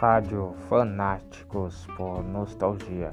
Rádio Fanáticos por Nostalgia.